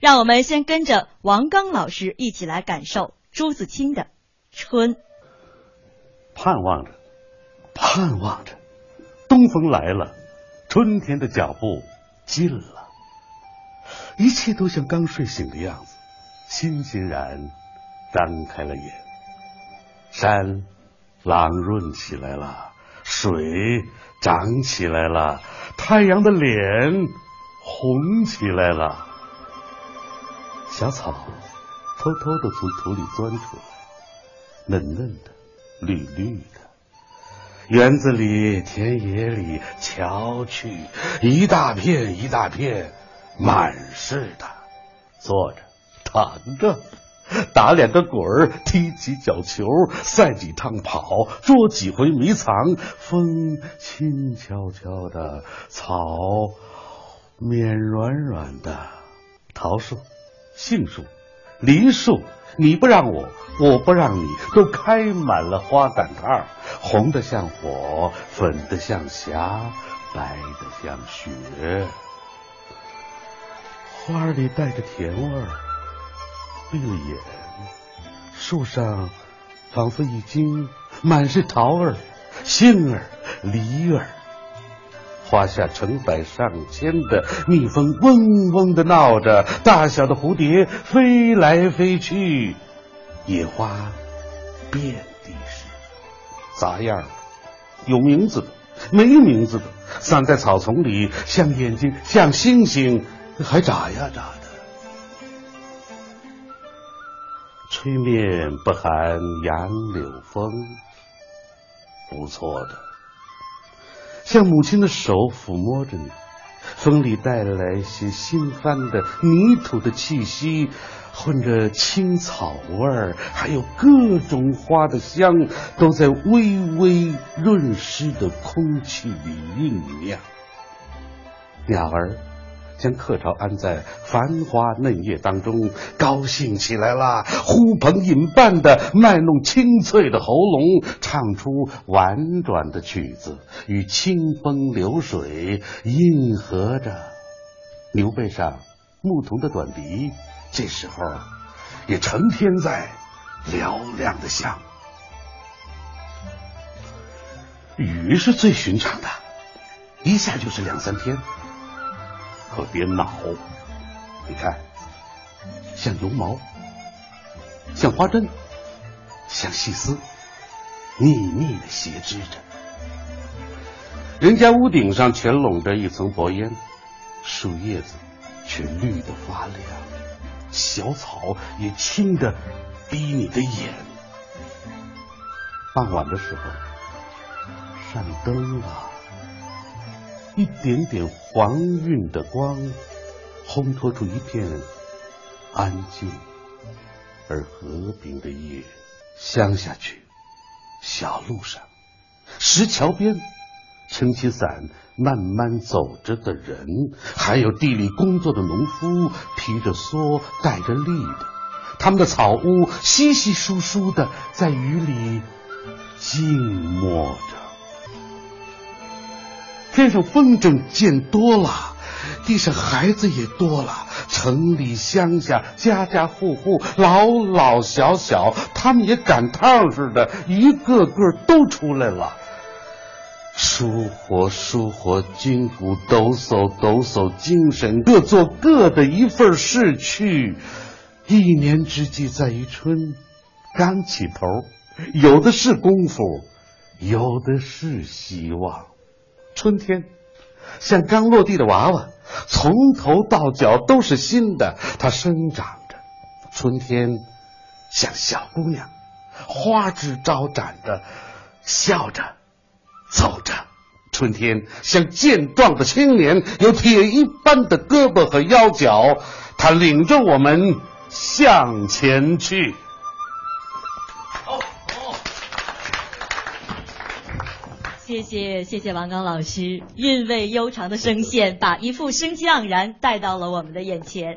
让我们先跟着王刚老师一起来感受朱自清的《春》。盼望着，盼望着，东风来了，春天的脚步近了，一切都像刚睡醒的样子，欣欣然张开了眼。山朗润起来了，水涨起来了，太阳的脸红起来了，小草偷偷的从土里钻出来，嫩嫩的。绿绿的，园子里、田野里，瞧去，一大片一大片，满是的。坐着，躺着，打两个滚儿，踢几脚球，赛几趟跑，捉几回迷藏。风轻悄悄的，草绵软软的，桃树、杏树、梨树。你不让我，我不让你，都开满了花赶趟，红的像火，粉的像霞，白的像雪。花儿里带着甜味儿，闭了眼，树上仿佛已经满是桃儿、杏儿、梨儿。花下成百上千的蜜蜂嗡嗡的闹着，大小的蝴蝶飞来飞去，野花遍地是，杂样的，有名字的，没名字的，散在草丛里，像眼睛，像星星，还眨呀眨的。吹面不寒杨柳风，不错的。像母亲的手抚摸着你，风里带来些新翻的泥土的气息，混着青草味儿，还有各种花的香，都在微微润湿的空气里酝酿。鸟儿。将客巢安在繁花嫩叶当中，高兴起来了，呼朋引伴的卖弄清脆的喉咙，唱出婉转的曲子，与清风流水应和着。牛背上牧童的短笛，这时候也成天在嘹亮的响。雨是最寻常的，一下就是两三天。可别恼！你看，像绒毛，像花针，像细丝，密密的斜织着。人家屋顶上全笼着一层薄烟，树叶子却绿得发亮，小草也青得逼你的眼。傍晚的时候，上灯了。一点点黄晕的光，烘托出一片安静而和平的夜。乡下去，小路上，石桥边，撑起伞慢慢走着的人，还有地里工作的农夫，披着蓑带着笠的，他们的草屋稀稀疏疏的，在雨里静默着。天上风筝见多了，地上孩子也多了。城里乡下，家家户户，老老小小，他们也赶趟似的，一个个都出来了。舒活舒活，筋骨抖擞抖擞，精神各做各的一份事去。一年之计在于春，刚起头，有的是功夫，有的是希望。春天像刚落地的娃娃，从头到脚都是新的，它生长着。春天像小姑娘，花枝招展的，笑着走着。春天像健壮的青年，有铁一般的胳膊和腰脚，他领着我们向前去。谢谢谢谢王刚老师，韵味悠长的声线，把一副生机盎然带到了我们的眼前。